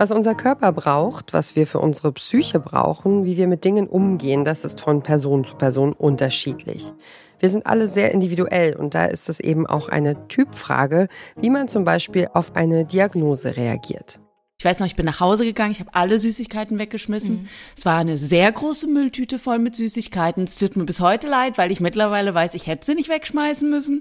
Was unser Körper braucht, was wir für unsere Psyche brauchen, wie wir mit Dingen umgehen, das ist von Person zu Person unterschiedlich. Wir sind alle sehr individuell und da ist es eben auch eine Typfrage, wie man zum Beispiel auf eine Diagnose reagiert. Ich weiß noch, ich bin nach Hause gegangen, ich habe alle Süßigkeiten weggeschmissen. Mhm. Es war eine sehr große Mülltüte voll mit Süßigkeiten. Es tut mir bis heute leid, weil ich mittlerweile weiß, ich hätte sie nicht wegschmeißen müssen.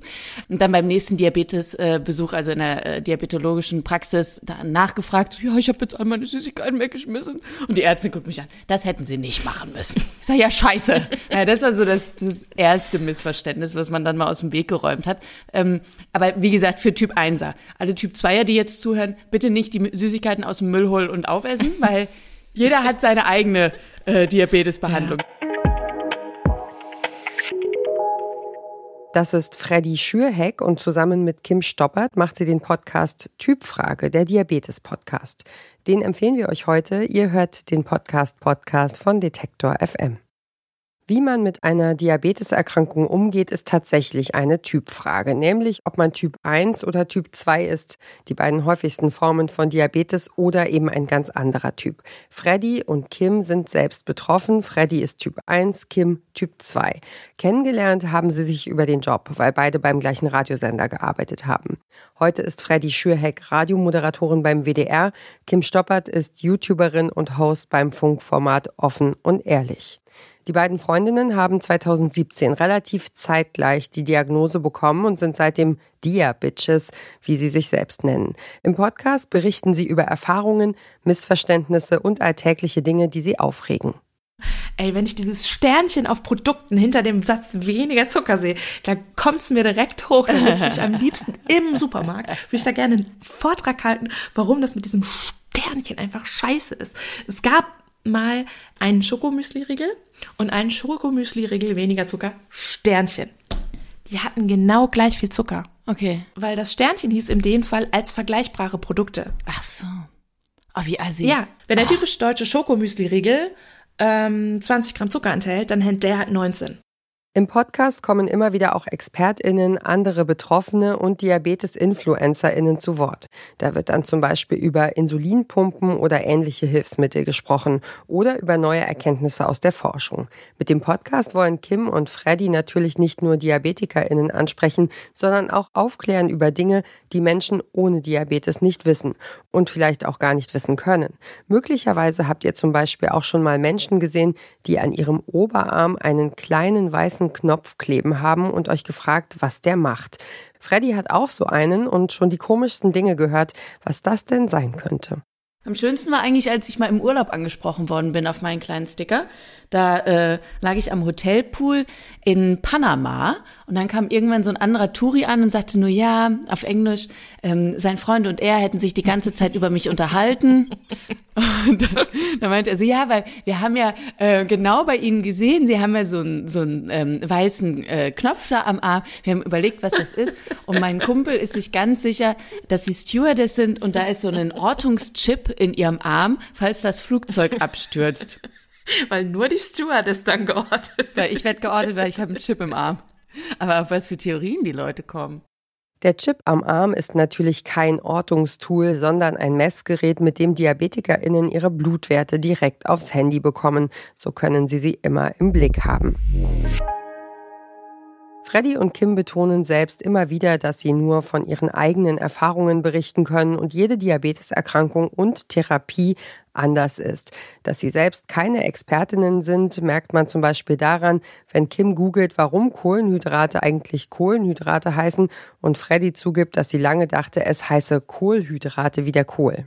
Und dann beim nächsten Diabetesbesuch, also in der äh, diabetologischen Praxis, nachgefragt, ja, ich habe jetzt all meine Süßigkeiten weggeschmissen. Und die Ärztin guckt mich an, das hätten sie nicht machen müssen. Ich sage, ja, scheiße. Ja, das war so das, das erste Missverständnis, was man dann mal aus dem Weg geräumt hat. Ähm, aber wie gesagt, für Typ 1er. Alle Typ 2er, die jetzt zuhören, bitte nicht die Süßigkeiten aus dem Müll holen und aufessen, weil jeder hat seine eigene äh, Diabetesbehandlung. Das ist Freddy Schürheck und zusammen mit Kim Stoppert macht sie den Podcast Typfrage, der Diabetes-Podcast. Den empfehlen wir euch heute. Ihr hört den Podcast-Podcast von Detektor FM. Wie man mit einer Diabeteserkrankung umgeht, ist tatsächlich eine Typfrage, nämlich ob man Typ 1 oder Typ 2 ist, die beiden häufigsten Formen von Diabetes oder eben ein ganz anderer Typ. Freddy und Kim sind selbst betroffen. Freddy ist Typ 1, Kim Typ 2. Kennengelernt haben sie sich über den Job, weil beide beim gleichen Radiosender gearbeitet haben. Heute ist Freddy Schürheck Radiomoderatorin beim WDR. Kim Stoppert ist YouTuberin und Host beim Funkformat Offen und Ehrlich. Die beiden Freundinnen haben 2017 relativ zeitgleich die Diagnose bekommen und sind seitdem Dia-Bitches, wie sie sich selbst nennen. Im Podcast berichten sie über Erfahrungen, Missverständnisse und alltägliche Dinge, die sie aufregen. Ey, wenn ich dieses Sternchen auf Produkten hinter dem Satz weniger Zucker sehe, da kommt es mir direkt hoch. Dann würde ich am liebsten im Supermarkt, würde ich da gerne einen Vortrag halten, warum das mit diesem Sternchen einfach scheiße ist. Es gab mal einen Schokomüsli-Riegel und einen Schokomüsli-Riegel weniger Zucker, Sternchen. Die hatten genau gleich viel Zucker. Okay. Weil das Sternchen hieß in dem Fall als vergleichbare Produkte. Ach so. Oh, wie assi. Ja, wenn der oh. typisch deutsche Schokomüsli-Riegel ähm, 20 Gramm Zucker enthält, dann hält der halt 19. Im Podcast kommen immer wieder auch ExpertInnen, andere Betroffene und Diabetes-InfluencerInnen zu Wort. Da wird dann zum Beispiel über Insulinpumpen oder ähnliche Hilfsmittel gesprochen oder über neue Erkenntnisse aus der Forschung. Mit dem Podcast wollen Kim und Freddy natürlich nicht nur DiabetikerInnen ansprechen, sondern auch aufklären über Dinge, die Menschen ohne Diabetes nicht wissen und vielleicht auch gar nicht wissen können. Möglicherweise habt ihr zum Beispiel auch schon mal Menschen gesehen, die an ihrem Oberarm einen kleinen weißen weißen Knopf kleben haben und euch gefragt, was der macht. Freddy hat auch so einen und schon die komischsten Dinge gehört, was das denn sein könnte. Am schönsten war eigentlich, als ich mal im Urlaub angesprochen worden bin auf meinen kleinen Sticker. Da äh, lag ich am Hotelpool in Panama und dann kam irgendwann so ein anderer Touri an und sagte nur ja auf Englisch, ähm, sein Freund und er hätten sich die ganze Zeit über mich unterhalten. Und dann, dann meinte er so, ja, weil wir haben ja äh, genau bei Ihnen gesehen, Sie haben ja so einen so einen ähm, weißen äh, Knopf da am Arm. Wir haben überlegt, was das ist. Und mein Kumpel ist sich ganz sicher, dass Sie Stewardess sind und da ist so ein Ortungschip in Ihrem Arm, falls das Flugzeug abstürzt. Weil nur die Stewardess dann geortet Weil ich werde geortet, weil ich habe einen Chip im Arm. Aber auf was für Theorien die Leute kommen. Der Chip am Arm ist natürlich kein Ortungstool, sondern ein Messgerät, mit dem DiabetikerInnen ihre Blutwerte direkt aufs Handy bekommen. So können sie sie immer im Blick haben. Freddy und Kim betonen selbst immer wieder, dass sie nur von ihren eigenen Erfahrungen berichten können und jede Diabeteserkrankung und Therapie anders ist. Dass sie selbst keine Expertinnen sind, merkt man zum Beispiel daran, wenn Kim googelt, warum Kohlenhydrate eigentlich Kohlenhydrate heißen und Freddy zugibt, dass sie lange dachte, es heiße Kohlhydrate wie der Kohl.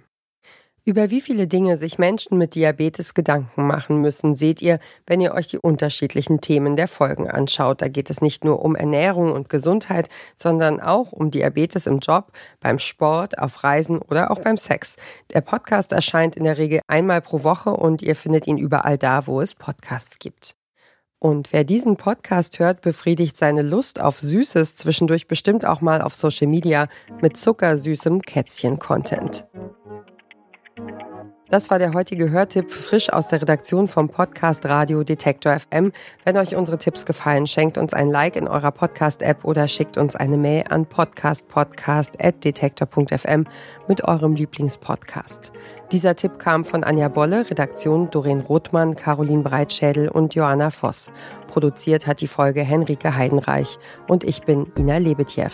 Über wie viele Dinge sich Menschen mit Diabetes Gedanken machen müssen, seht ihr, wenn ihr euch die unterschiedlichen Themen der Folgen anschaut. Da geht es nicht nur um Ernährung und Gesundheit, sondern auch um Diabetes im Job, beim Sport, auf Reisen oder auch beim Sex. Der Podcast erscheint in der Regel einmal pro Woche und ihr findet ihn überall da, wo es Podcasts gibt. Und wer diesen Podcast hört, befriedigt seine Lust auf Süßes zwischendurch bestimmt auch mal auf Social Media mit zuckersüßem Kätzchen-Content. Das war der heutige Hörtipp frisch aus der Redaktion vom Podcast Radio Detektor FM. Wenn euch unsere Tipps gefallen, schenkt uns ein Like in eurer Podcast-App oder schickt uns eine Mail an podcastpodcast.detektor.fm mit eurem Lieblingspodcast. Dieser Tipp kam von Anja Bolle, Redaktion Doreen Rothmann, Caroline Breitschädel und Joanna Voss. Produziert hat die Folge Henrike Heidenreich und ich bin Ina Lebetjew.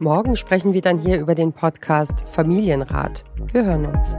Morgen sprechen wir dann hier über den Podcast Familienrat. Wir hören uns.